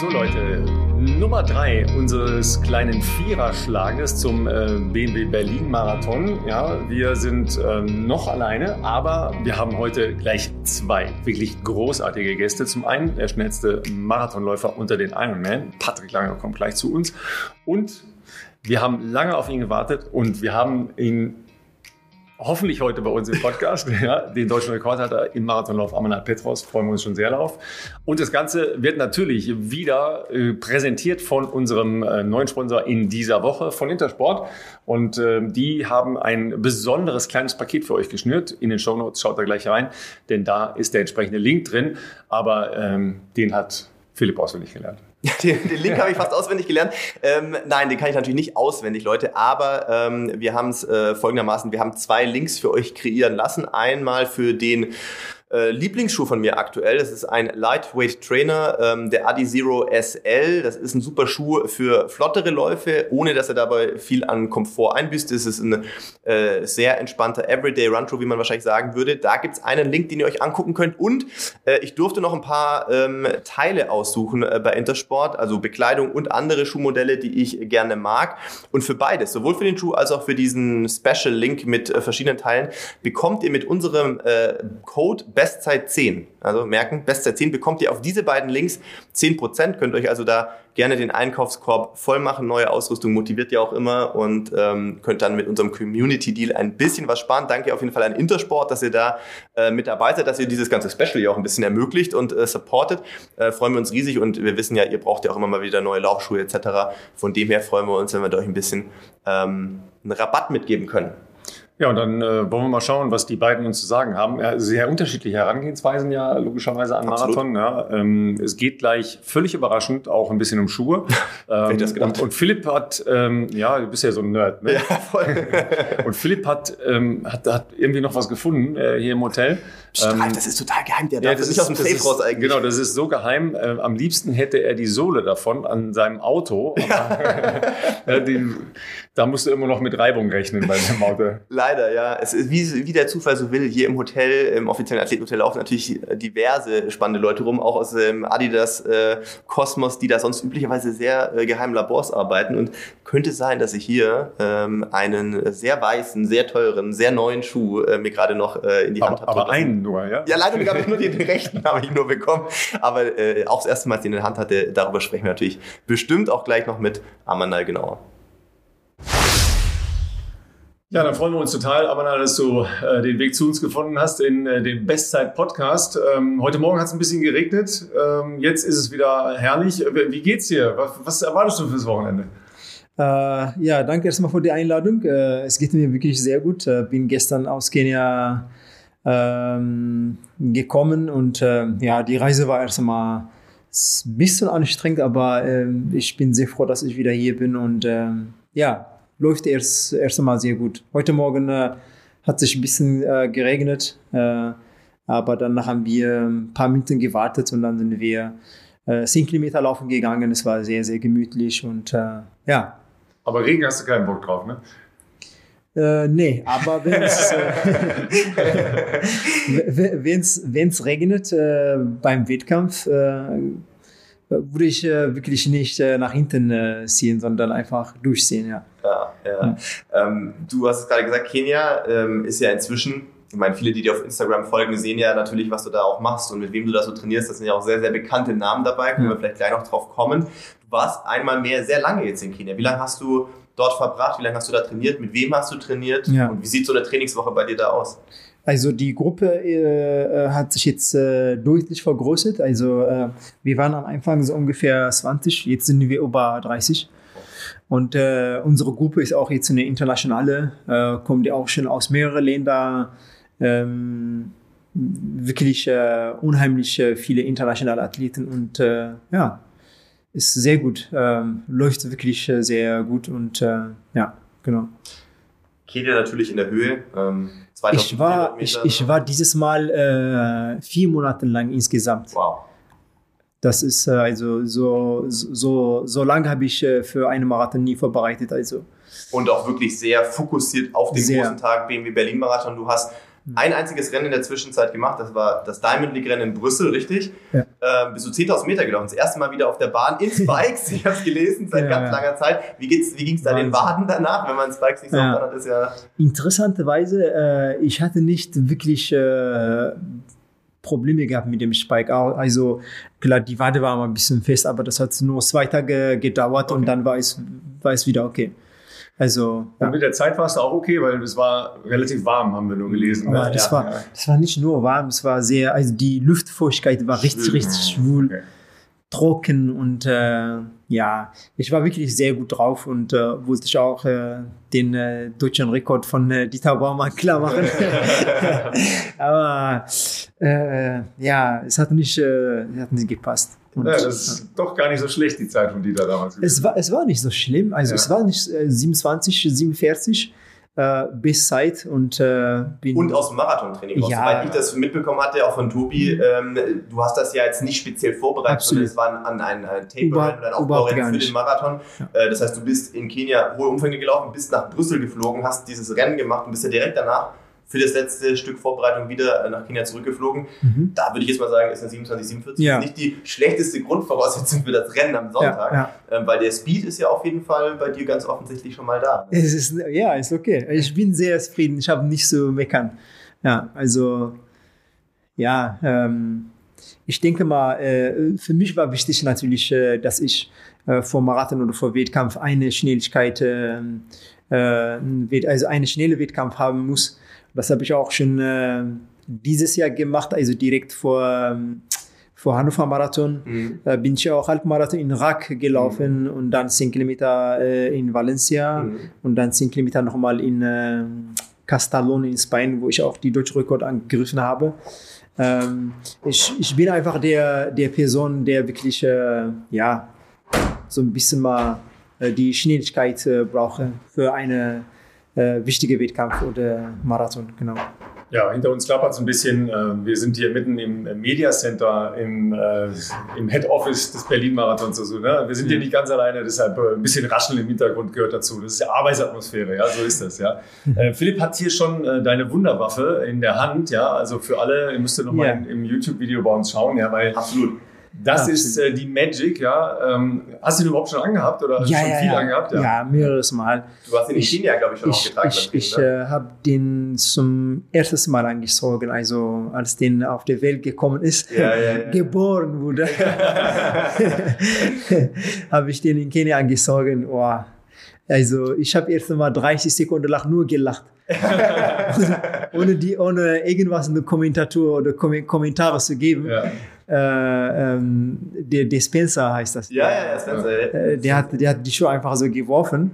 So Leute, Nummer drei unseres kleinen Viererschlages zum äh, BMW Berlin Marathon. Ja, wir sind äh, noch alleine, aber wir haben heute gleich zwei wirklich großartige Gäste. Zum einen der schnellste Marathonläufer unter den Ironman, Patrick Langer kommt gleich zu uns und wir haben lange auf ihn gewartet und wir haben ihn hoffentlich heute bei uns im Podcast. ja, den deutschen Rekord hat er im Marathonlauf Amanat Petros. Freuen wir uns schon sehr darauf. Und das Ganze wird natürlich wieder äh, präsentiert von unserem äh, neuen Sponsor in dieser Woche, von Intersport. Und äh, die haben ein besonderes kleines Paket für euch geschnürt. In den Show Notes schaut da gleich rein, denn da ist der entsprechende Link drin. Aber ähm, den hat Philipp auswendig gelernt. Den, den Link habe ich fast auswendig gelernt. Ähm, nein, den kann ich natürlich nicht auswendig, Leute. Aber ähm, wir haben es äh, folgendermaßen: Wir haben zwei Links für euch kreieren lassen. Einmal für den äh, Lieblingsschuh von mir aktuell. Das ist ein Lightweight Trainer, ähm, der Adi Zero SL. Das ist ein super Schuh für flottere Läufe, ohne dass er dabei viel an Komfort einbüßt. Das ist ein äh, sehr entspannter Everyday Run wie man wahrscheinlich sagen würde. Da gibt's einen Link, den ihr euch angucken könnt. Und äh, ich durfte noch ein paar ähm, Teile aussuchen äh, bei Intersport, also Bekleidung und andere Schuhmodelle, die ich gerne mag. Und für beides, sowohl für den Schuh als auch für diesen Special Link mit äh, verschiedenen Teilen, bekommt ihr mit unserem äh, Code Bestzeit 10. Also merken, Bestzeit 10 bekommt ihr auf diese beiden Links 10%. Könnt euch also da gerne den Einkaufskorb voll machen. Neue Ausrüstung motiviert ja auch immer und ähm, könnt dann mit unserem Community Deal ein bisschen was sparen. Danke auf jeden Fall an Intersport, dass ihr da äh, mit dabei seid, dass ihr dieses ganze Special ja auch ein bisschen ermöglicht und äh, supportet. Äh, freuen wir uns riesig und wir wissen ja, ihr braucht ja auch immer mal wieder neue Laufschuhe etc. Von dem her freuen wir uns, wenn wir euch ein bisschen ähm, einen Rabatt mitgeben können. Ja, und dann äh, wollen wir mal schauen, was die beiden uns zu sagen haben. Ja, sehr unterschiedliche Herangehensweisen ja logischerweise an Marathon. Ja. Ähm, es geht gleich völlig überraschend auch ein bisschen um Schuhe. ähm, und, und, Philipp hat, ähm, ja, du bist ja so ein Nerd. Ne? Ja, voll. und Philipp hat, ähm, hat, hat irgendwie noch was gefunden äh, hier im Hotel. Strahl, ähm, das ist total geheim, der ja, darf das nicht aus dem Safe ist, raus eigentlich. Genau, das ist so geheim. Äh, am liebsten hätte er die Sohle davon an seinem Auto. Aber, ja. die, da musst du immer noch mit Reibung rechnen bei dem Auto. Leider, ja. Es ist, wie, wie der Zufall so will, hier im Hotel, im offiziellen Athletenhotel laufen natürlich diverse spannende Leute rum, auch aus dem Adidas äh, Kosmos, die da sonst üblicherweise sehr äh, geheimen Labors arbeiten. Und könnte sein, dass ich hier ähm, einen sehr weißen, sehr teuren, sehr neuen Schuh äh, mir gerade noch äh, in die Hand habe. Aber einen nur, ja? Ja, leider habe ich nur den rechten habe ich nur bekommen. Aber äh, auch das erste Mal, ihn in der Hand hatte, darüber sprechen wir natürlich bestimmt auch gleich noch mit Amanal genauer. Ja, dann freuen wir uns total, Amanal, dass du äh, den Weg zu uns gefunden hast in äh, den Bestzeit-Podcast. Ähm, heute Morgen hat es ein bisschen geregnet. Ähm, jetzt ist es wieder herrlich. Wie geht's dir? Was, was erwartest du fürs Wochenende? Äh, ja, danke erstmal für die Einladung. Äh, es geht mir wirklich sehr gut. Äh, bin gestern aus Kenia ähm, gekommen und äh, ja, die Reise war erstmal ein bisschen anstrengend, aber äh, ich bin sehr froh, dass ich wieder hier bin und äh, ja, läuft erst, erst einmal sehr gut. Heute Morgen äh, hat sich ein bisschen äh, geregnet, äh, aber dann haben wir ein paar Minuten gewartet und dann sind wir äh, 10 Kilometer laufen gegangen. Es war sehr, sehr gemütlich und äh, ja. Aber Regen hast du keinen Bock drauf, ne? Äh, nee, aber wenn es äh, regnet äh, beim Wettkampf, würde ich wirklich nicht nach hinten ziehen, sondern einfach durchziehen, ja. Ja, ja. Mhm. Ähm, du hast gerade gesagt, Kenia ähm, ist ja inzwischen, ich meine, viele, die dir auf Instagram folgen, sehen ja natürlich, was du da auch machst und mit wem du da so trainierst. Das sind ja auch sehr, sehr bekannte Namen dabei, können ja. wir vielleicht gleich noch drauf kommen. Du warst einmal mehr sehr lange jetzt in Kenia. Wie lange hast du dort verbracht? Wie lange hast du da trainiert? Mit wem hast du trainiert? Ja. Und wie sieht so eine Trainingswoche bei dir da aus? Also die Gruppe äh, äh, hat sich jetzt äh, deutlich vergrößert. Also äh, wir waren am Anfang so ungefähr 20, jetzt sind wir über 30. Und äh, unsere Gruppe ist auch jetzt eine internationale, äh, kommt ja auch schon aus mehreren Ländern. Ähm, wirklich unheimlich viele internationale Athleten und ja, ist sehr gut, ähm, läuft wirklich sehr gut und ja, genau. Kenia natürlich in der Höhe. Ähm, ich war, ich, ich war dieses Mal äh, vier Monate lang insgesamt. Wow. Das ist äh, also so, so, so lange habe ich äh, für einen Marathon nie vorbereitet. Also. Und auch wirklich sehr fokussiert auf den sehr. großen Tag BMW Berlin Marathon. Du hast ein einziges Rennen in der Zwischenzeit gemacht. Das war das Diamond League Rennen in Brüssel, richtig? Ja. Ähm, bist du 10.000 Meter gelaufen. Das erste Mal wieder auf der Bahn in Spikes. ich habe es gelesen seit ja, ganz langer Zeit. Wie, wie ging es da den Waden danach, wenn man Spikes nicht so ja. hat? Ist ja Interessanterweise, äh, ich hatte nicht wirklich äh, Probleme gehabt mit dem Spike. Also klar, die Wade war mal ein bisschen fest, aber das hat nur zwei Tage gedauert okay. und dann war es, war es wieder okay. Also, ja. Und mit der Zeit war es auch okay, weil es war relativ warm, haben wir nur gelesen. Ne? Das, ja, war, das war nicht nur warm, es war sehr, also die Luftfeuchtigkeit war richtig, richtig schwul. Okay trocken und äh, ja, ich war wirklich sehr gut drauf und äh, wollte ich auch äh, den äh, deutschen Rekord von äh, Dieter Baumann klar machen. Aber äh, ja, es hat nicht, äh, hat nicht gepasst. Und, ja, das ist doch gar nicht so schlecht, die Zeit von Dieter damals. Es war, es war nicht so schlimm. Also ja. es war nicht äh, 27, 47 äh, bis Zeit und äh, bin und aus dem Marathontraining. Ja, Soweit ich das mitbekommen hatte, auch von Tobi, ähm, du hast das ja jetzt nicht speziell vorbereitet, Absolut. sondern es war ein, ein, ein Taper oder ein Aufbaurennen für den Marathon. Ja. Äh, das heißt, du bist in Kenia hohe Umfänge gelaufen, bist nach Brüssel geflogen, hast dieses Rennen gemacht und bist ja direkt danach für das letzte Stück Vorbereitung wieder äh, nach Kenia zurückgeflogen. Mhm. Da würde ich jetzt mal sagen, ist eine 27, 47 ja. nicht die schlechteste Grundvoraussetzung für das Rennen am Sonntag, ja, ja. Ähm, weil der Speed ist ja auf jeden Fall bei dir ganz offensichtlich schon mal da. Es ist, ja, ist okay. Ich bin sehr zufrieden. Ich habe nicht so meckern. Ja, also ja, ähm, ich denke mal, äh, für mich war wichtig natürlich, äh, dass ich äh, vor Marathon oder vor Wettkampf eine Schnelligkeit, äh, äh, also eine schnelle Wettkampf haben muss das habe ich auch schon äh, dieses Jahr gemacht, also direkt vor, ähm, vor Hannover Marathon. Mhm. Äh, bin ich auch Halbmarathon in Rack gelaufen mhm. und dann 10 Kilometer äh, in Valencia mhm. und dann 10 Kilometer nochmal in äh, Castellón in Spanien, wo ich auch die deutsche Rekord angegriffen habe. Ähm, ich, ich bin einfach der, der Person, der wirklich, äh, ja, so ein bisschen mal äh, die Schnelligkeit äh, brauche für eine äh, wichtige Wettkampf oder Marathon, genau. Ja, hinter uns klappert es ein bisschen. Äh, wir sind hier mitten im Media Center, im, äh, im Head Office des Berlin-Marathons. Also, ne? Wir sind mhm. hier nicht ganz alleine, deshalb äh, ein bisschen Rascheln im Hintergrund gehört dazu. Das ist ja Arbeitsatmosphäre, ja, so ist das, ja. Mhm. Philipp hat hier schon deine Wunderwaffe in der Hand, ja. Also für alle, ihr müsst ja nochmal ja. im YouTube-Video bei uns schauen, ja, weil Absolut. Das ja, ist äh, die Magic, ja. Ähm, hast du den überhaupt schon angehabt oder ja, schon ja, viel ja. angehabt? Ja. ja, mehreres Mal. Du hast den in China, glaube ich, schon ich, aufgetragen. Ich, ich ne? äh, habe den zum ersten Mal angezogen, also als den auf die Welt gekommen ist, geboren wurde, habe ich den in Kenia angezogen. Oh. Also ich habe erst mal 30 Sekunden lang nur gelacht. ohne, die, ohne irgendwas in der Kommentatur oder Kommentare zu geben. Ja äh, ähm, der, der Spencer heißt das. Ja, ja, ja, Spencer. Äh, der, hat, der hat die Schuhe einfach so geworfen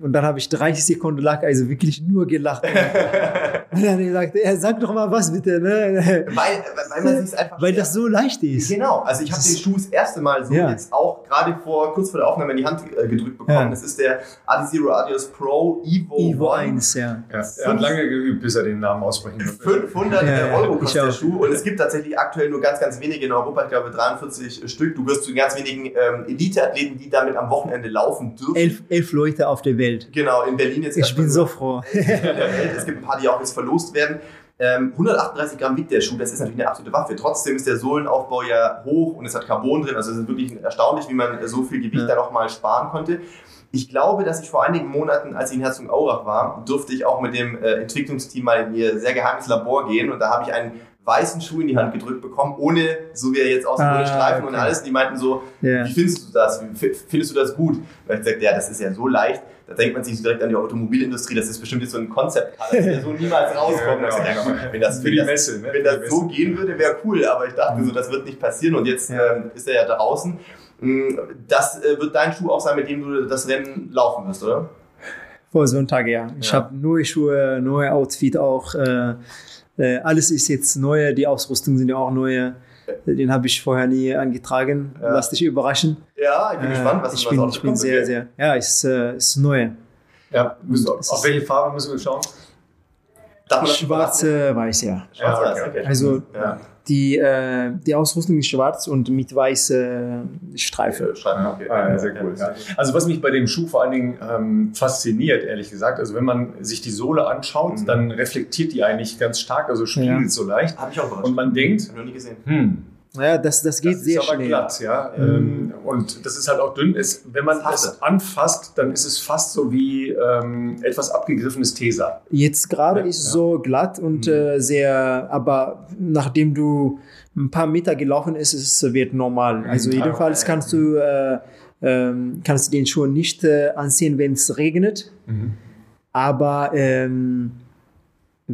und dann habe ich 30 Sekunden lang also wirklich nur gelacht. und dann gesagt, er sag doch mal was bitte. Ne? Weil, weil man sich einfach. Weil das so leicht ist. Genau. Also ich habe den Schuh das erste Mal so ja. jetzt auch gerade vor kurz vor der Aufnahme in die Hand äh, gedrückt bekommen. Ja. Das ist der Adizero Adios Pro Evo, Evo 1. Ja. ja. Er hat lange geübt, bis er den Namen aussprechen konnte. 500 ja, Euro kostet der Schuh und es gibt tatsächlich aktuell nur ganz, ganz wenige in Europa. Ich glaube 43 Stück. Du wirst zu den ganz wenigen ähm, Elite-Athleten, die damit am Wochenende laufen dürfen. Elf, elf Leute auf der Welt. Genau, in Berlin jetzt. Ich bin so froh. es gibt ein paar, die auch jetzt verlost werden. Ähm, 138 Gramm wiegt der Schuh, das ist natürlich eine absolute Waffe. Trotzdem ist der Sohlenaufbau ja hoch und es hat Carbon drin. Also es ist wirklich erstaunlich, wie man so viel Gewicht ja. da nochmal sparen konnte. Ich glaube, dass ich vor einigen Monaten, als ich in Herzogenaurach war, durfte ich auch mit dem äh, Entwicklungsteam mal in ihr sehr geheimes Labor gehen und da habe ich einen weißen Schuh in die Hand gedrückt bekommen, ohne, so wie er jetzt aussieht, ohne ah, Streifen okay. und alles. Die meinten so, yeah. wie findest du das? Findest du das gut? Weil ich sagte, ja, das ist ja so leicht. Da denkt man sich direkt an die Automobilindustrie. Das ist bestimmt jetzt so ein Konzept, der so niemals rauskommt. ja, genau. wenn das, Für die Messe, ne? wenn das so gehen würde, wäre cool. Aber ich dachte so, das wird nicht passieren. Und jetzt ähm, ist er ja draußen. Mm, das äh, wird dein Schuh auch sein, mit dem du das Rennen laufen wirst, oder? Vor Sonntag, ja. Ich ja. habe neue Schuhe, neue Outfit auch. Äh, äh, alles ist jetzt neu, die Ausrüstung sind ja auch neue. Den habe ich vorher nie angetragen. Ja. Lass dich überraschen. Ja, ich bin äh, gespannt, was ich bin, Ich bin sehr, sehr, ja, ist, äh, ist neu. Ja, müssen, auf welche Farbe müssen wir schauen? Schwarz-Weiß, ja. Schwarz-Weiß, Ja, okay. okay. Also ja. die, äh, die Ausrüstung ist schwarz und mit weiße Streifen. Schreiben, okay. Ah, ja, sehr cool. Also was mich bei dem Schuh vor allen Dingen ähm, fasziniert, ehrlich gesagt, also wenn man sich die Sohle anschaut, Mhm. dann reflektiert die eigentlich ganz stark, also spiegelt Ja. so leicht. Habe ich auch überrascht. Und man denkt, noch nie gesehen. hm, Ja, das, das geht das sehr ist aber schnell. glatt, ja. Ähm, und das ist halt auch dünn. Ist, wenn man Das es anfasst, dann ist es fast so wie ähm, etwas abgegriffenes Tesa. Jetzt gerade Ja, ist es ja. so glatt und Mhm. äh, sehr, aber nachdem du ein paar Meter gelaufen ist, es wird normal. Also Mhm. jedenfalls kannst du äh, ähm, kannst du den Schuh nicht äh, anziehen, wenn es regnet. Aber ähm,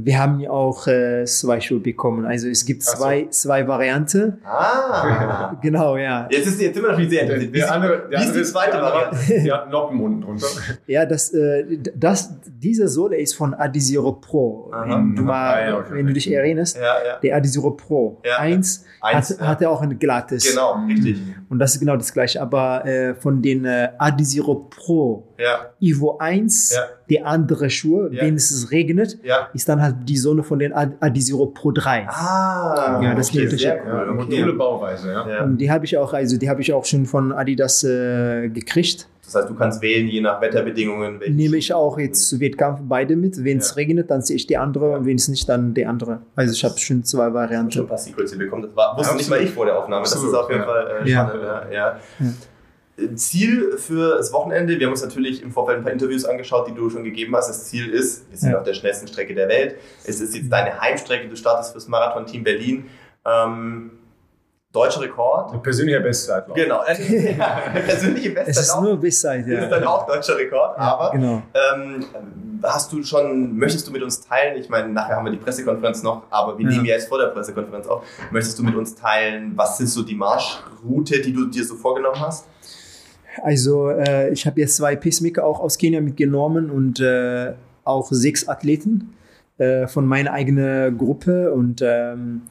wir haben ja auch äh, zwei Schuhe bekommen. Also es gibt so. zwei, zwei Varianten. Ah. Genau, ja. Jetzt, ist, jetzt sind wir natürlich sehr Der, interessiert. der andere, der wie ist andere die zweite der andere, Variante? Der hat Noppen unten drunter. Ja, das, äh, das, diese Sohle ist von Adizero Pro. Aha. Wenn du, mal, Ah, ja, okay. wenn du dich erinnerst, Ja, ja. der Adizero Pro Ja, 1 Eins, hat, ja. hat er auch ein glattes. Genau, richtig. Und das ist genau das gleiche. Aber äh, von den äh, Adizero Pro Ja, Evo 1, Ja. die andere Schuhe, Ja. wenn es regnet, ja. ist dann halt die Sohle von den Ad- Adizero Pro 3. Ah, Ja, das okay, geht sehr. Ja, cool. Module Okay. Bauweise, ja. Ja. Und die habe ich auch, also die habe ich auch schon von Adidas äh, gekriegt. Das heißt, du kannst wählen, je nach Wetterbedingungen. Nehme ich auch jetzt zu Wettkampf beide mit. Wenn es Ja. regnet, dann sehe ich die andere und wenn es nicht, dann die andere. Also ich habe schon zwei schon Varianten. Secrets hier bekommen. Das war, wusste nicht mal ich vor der Aufnahme. Das Absolut, ist auf jeden ja. Fall äh, Ja. spannend. Ja. Ja. Ziel für das Wochenende, wir haben uns natürlich im Vorfeld ein paar Interviews angeschaut, die du schon gegeben hast. Das Ziel ist, wir sind Ja. auf der schnellsten Strecke der Welt. Es ist jetzt deine Heimstrecke, du startest fürs Marathon-Team Berlin. Ähm, deutscher Rekord. Ein persönlicher Bestzeitler. Genau. ja, persönliche Es Beste ist auch. nur Bestzeit, Das ist dann ja. auch deutscher Rekord, aber Genau. ähm, hast du schon, möchtest du mit uns teilen, ich meine, nachher haben wir die Pressekonferenz noch, aber wir Ja. nehmen ja jetzt vor der Pressekonferenz auf, möchtest du mit uns teilen, was ist so die Marschroute, die du dir so vorgenommen hast? Also äh, ich habe jetzt zwei Pacemaker auch aus Kenia mitgenommen und äh, auch sechs Athleten äh, von meiner eigenen Gruppe und ähm,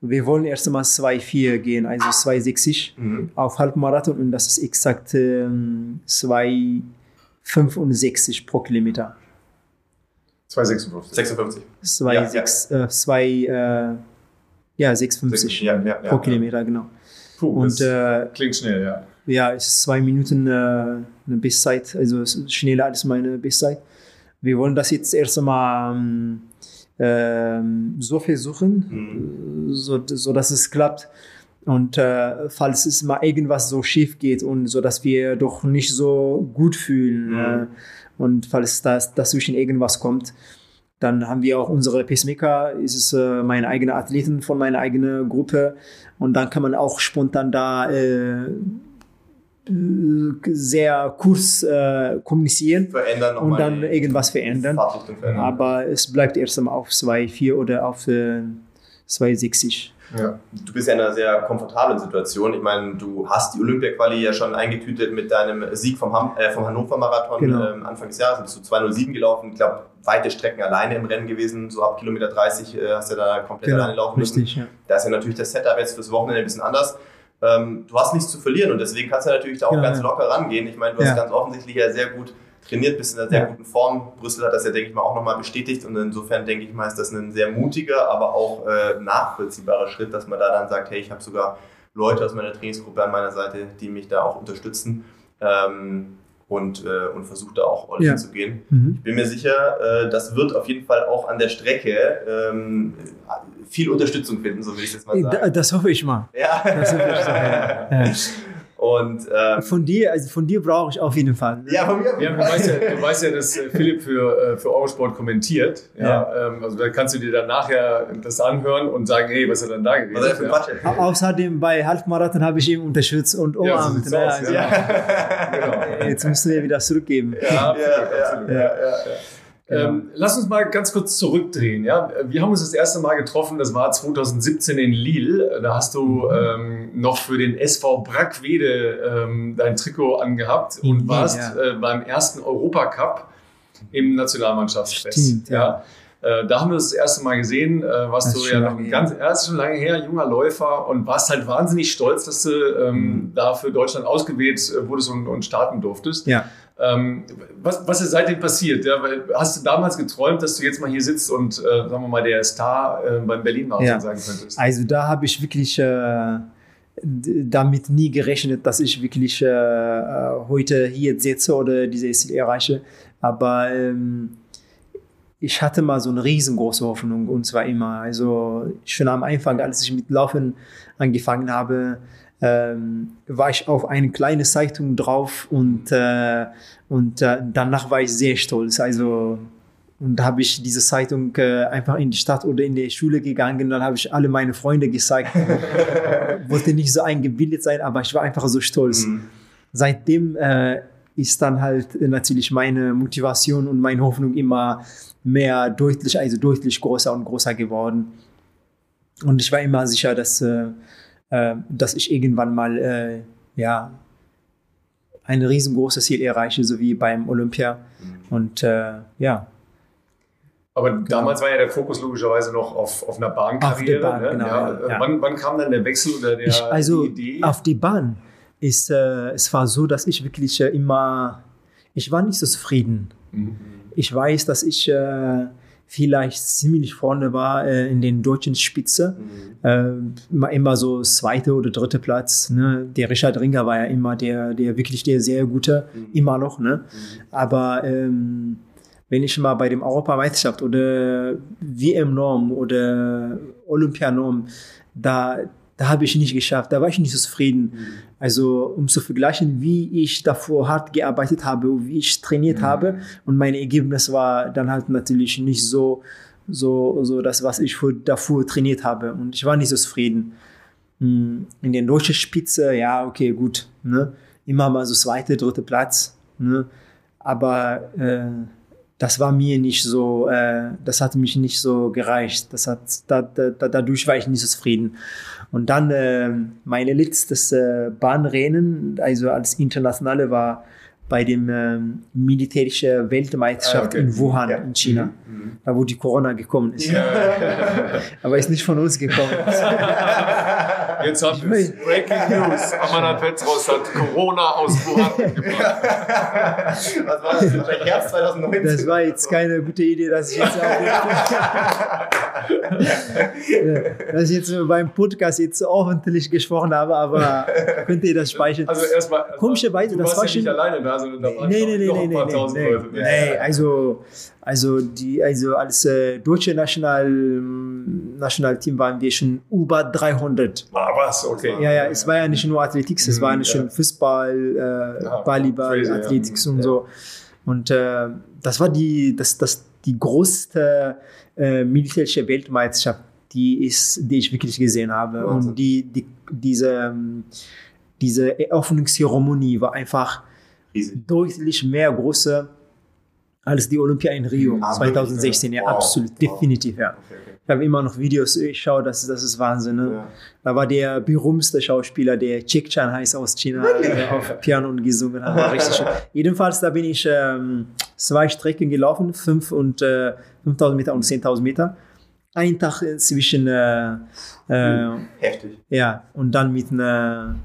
wir wollen erst einmal 2,4 gehen, also 2,60 Mhm. auf Halbmarathon und das ist exakt ähm, 2,65 pro Kilometer. 256. 56. 2,6, äh, zwei, äh, ja, 6,50 Ja, ja, ja. pro Kilometer, genau. Puh, Und das äh, klingt schnell, ja. Ja, es ist zwei Minuten äh, eine Bestzeit, also schneller als meine Bestzeit. Wir wollen das jetzt erst einmal ähm, ähm, so versuchen, äh, so, so dass es klappt. Und äh, falls es mal irgendwas so schief geht und so, dass wir doch nicht so gut fühlen Mhm. äh, und falls das dazwischen irgendwas kommt, dann haben wir auch unsere Pacemaker, ist es äh, meine eigene Athleten von meiner eigenen Gruppe und dann kann man auch spontan da äh, sehr kurz äh, kommunizieren Verändern und dann irgendwas verändern. Verändern. Aber es bleibt erst einmal auf 2,4 oder auf äh, 2,60. ja. Du bist ja in einer sehr komfortablen Situation. Ich meine, du hast die Olympia-Quali ja schon eingetütet mit deinem Sieg vom, Ham äh, vom Hannover-Marathon Genau. ähm, Anfang des Jahres. Bist du 207 gelaufen. Ich glaube, weite Strecken alleine im Rennen gewesen. So ab Kilometer 30 äh, hast du da komplett alleine laufen müssen. Genau, richtig, ja. Da ist ja natürlich das Setup jetzt fürs Wochenende ein bisschen anders. Ähm, du hast nichts zu verlieren und deswegen kannst du natürlich da auch Genau, ganz ja. locker rangehen. Ich meine, du hast ganz offensichtlich ja sehr gut trainiert, bist in einer sehr guten Form. Brüssel hat das ja, denke ich mal, auch nochmal bestätigt und insofern denke ich mal, ist das ein sehr mutiger, aber auch äh, nachvollziehbarer Schritt, dass man da dann sagt, hey, ich habe sogar Leute aus meiner Trainingsgruppe an meiner Seite, die mich da auch unterstützen ähm, und, äh, und versucht da auch all Ja. zu gehen. Mhm. Ich bin mir sicher, äh, das wird auf jeden Fall auch an der Strecke ähm, viel Unterstützung finden, so will ich jetzt mal Da- sagen. Das hoffe ich mal. Ja. Das hoffe ich mal. Ja. Ja. Und ähm, Von dir, also von dir brauche ich auf jeden Fall. ja, von mir. Ja, du weißt ja, du weißt ja dass äh, Philipp für, äh, für Eurosport kommentiert. Ja, Ähm, also da kannst du dir dann nachher das anhören und sagen, hey, was hat er denn da geredet? Was er für ja. Quatsch Außerdem bei Halbmarathon habe ich ihn unterstützt und Ja, so umarmt. sieht's ne? aus, also, ja. genau. Jetzt müssen wir wieder zurückgeben. Ja, absolut, Ja, ja, absolut. ja. Ja, ja. Ähm, lass uns mal ganz kurz zurückdrehen. Ja? Wir haben uns das erste Mal getroffen, das war 2017 in Lille. Da hast du ähm, noch für den SV Brackwede ähm, dein Trikot angehabt und warst ja. äh, beim ersten Europacup im Nationalmannschaftsfest. Stimmt, ja. Äh, da haben wir uns das erste Mal gesehen, äh, warst Das du ja noch ein ganz, ja, ist schon lange her, junger Läufer und warst halt wahnsinnig stolz, dass du ähm, Mhm. da für Deutschland ausgewählt äh, wurdest und, und starten durftest. Ja. Ähm, was, was ist seitdem passiert? Ja, hast du damals geträumt, dass du jetzt mal hier sitzt und, äh, sagen wir mal, der Star äh, beim Berlin-Marathon Ja. sein könntest? Also da habe ich wirklich äh, damit nie gerechnet, dass ich wirklich äh, äh, heute hier sitze oder diese Ziel erreiche. Aber ähm, ich hatte mal so eine riesengroße Hoffnung und zwar immer. Also schon am Anfang, als ich mit Laufen angefangen habe, ähm, war ich auf eine kleine Zeitung drauf und, äh, und äh, danach war ich sehr stolz. Also und da habe ich diese Zeitung äh, einfach in die Stadt oder in die Schule gegangen. Dann habe ich alle meine Freunde gezeigt. Wollte nicht so eingebildet sein, aber ich war einfach so stolz. Mhm. Seitdem äh, ist dann halt äh, natürlich meine Motivation und meine Hoffnung immer mehr deutlich, also deutlich größer und größer geworden. Und ich war immer sicher, dass, äh, dass ich irgendwann mal äh, ja, ein riesengroßes Ziel erreiche, so wie beim Olympia. Und äh, ja, Aber damals war ja der Fokus logischerweise noch auf, auf einer Bahnkarriere. Auf Bahn, ne? genau, ja. ja, ja. Wann, wann kam dann der Wechsel oder der, ich, also die Idee? auf die Bahn ist äh, es war so, dass ich wirklich äh, immer ich war nicht so zufrieden. Mhm. Ich weiß, dass ich äh, vielleicht ziemlich vorne war äh, in den deutschen Spitze, äh, immer, so zweite oder dritte Platz. Ne? Der Richard Ringer war ja immer der, der wirklich der sehr gute, immer noch. Ne? Aber ähm, wenn ich mal bei dem Europameisterschaft oder WM-Norm oder Olympianorm, da, da habe ich nicht geschafft, da war ich nicht so zufrieden. Also um zu vergleichen, wie ich davor hart gearbeitet habe, wie ich trainiert habe und mein Ergebnis war dann halt natürlich nicht so, so, so das, was ich für, davor trainiert habe und ich war nicht so zufrieden. Hm, In der deutschen Spitze, ja, okay, gut, ne? immer mal so zweite, dritte Platz, ne? aber äh, das war mir nicht so, äh, das hat mich nicht so gereicht. Das hat, da, da, da- dadurch war ich nicht so zufrieden. Und dann äh, meine letztes äh, Bahnrennen, also als internationale, war bei dem ähm, militärischen Weltmeisterschaft Ah, okay. in Wuhan Ja. in China, da wo die Corona gekommen ist. Aber ist nicht von uns gekommen. Jetzt haben wir es. Breaking News. Amanda Petros hat Corona aus Wuhan mitgebracht. Was war das? Wahrscheinlich Herbst 2019. Das war jetzt keine gute Idee, dass ich jetzt, auch dass ich jetzt beim Podcast jetzt so öffentlich gesprochen habe, aber könnt ihr das speichern? Also erstmal. Also Komischerweise, das war ja nicht schon- alleine da, sondern da waren Nee, nee, nee, noch nee, ein nee, paar nee, tausend nee, Leute. nee, also, also die, also als äh, deutsche National, Nationalteam waren wir schon über 300. Ah, was? Okay. Ja, ja, es war ja nicht nur Athletik, es Mhm, war ja. schon Fußball, äh, Ja, Volleyball. Athletik und Ja. so. Und äh, das war die, das, das, die größte äh, militärische Weltmeisterschaft, die, ist, die ich wirklich gesehen habe. Wahnsinn. Und die, die, diese, diese Eröffnungszeremonie war einfach Riesig. deutlich mehr größer als die Olympia in Rio Ah, 2016. Ja? Wow. absolut, Wow. definitiv, ja. Okay, okay. Ich habe immer noch Videos, ich schaue, das, das ist Wahnsinn. Ne? Ja. Da war der berühmteste Schauspieler, der Chick Chan heißt aus China, der auf Piano gesungen hat. Richtig schön. Jedenfalls, da bin ich ähm, zwei Strecken gelaufen, fünf und äh, 5000 Meter und 10.000 Meter. Ein Tag äh, zwischen, äh, äh, Heftig. ja, und dann mit einer,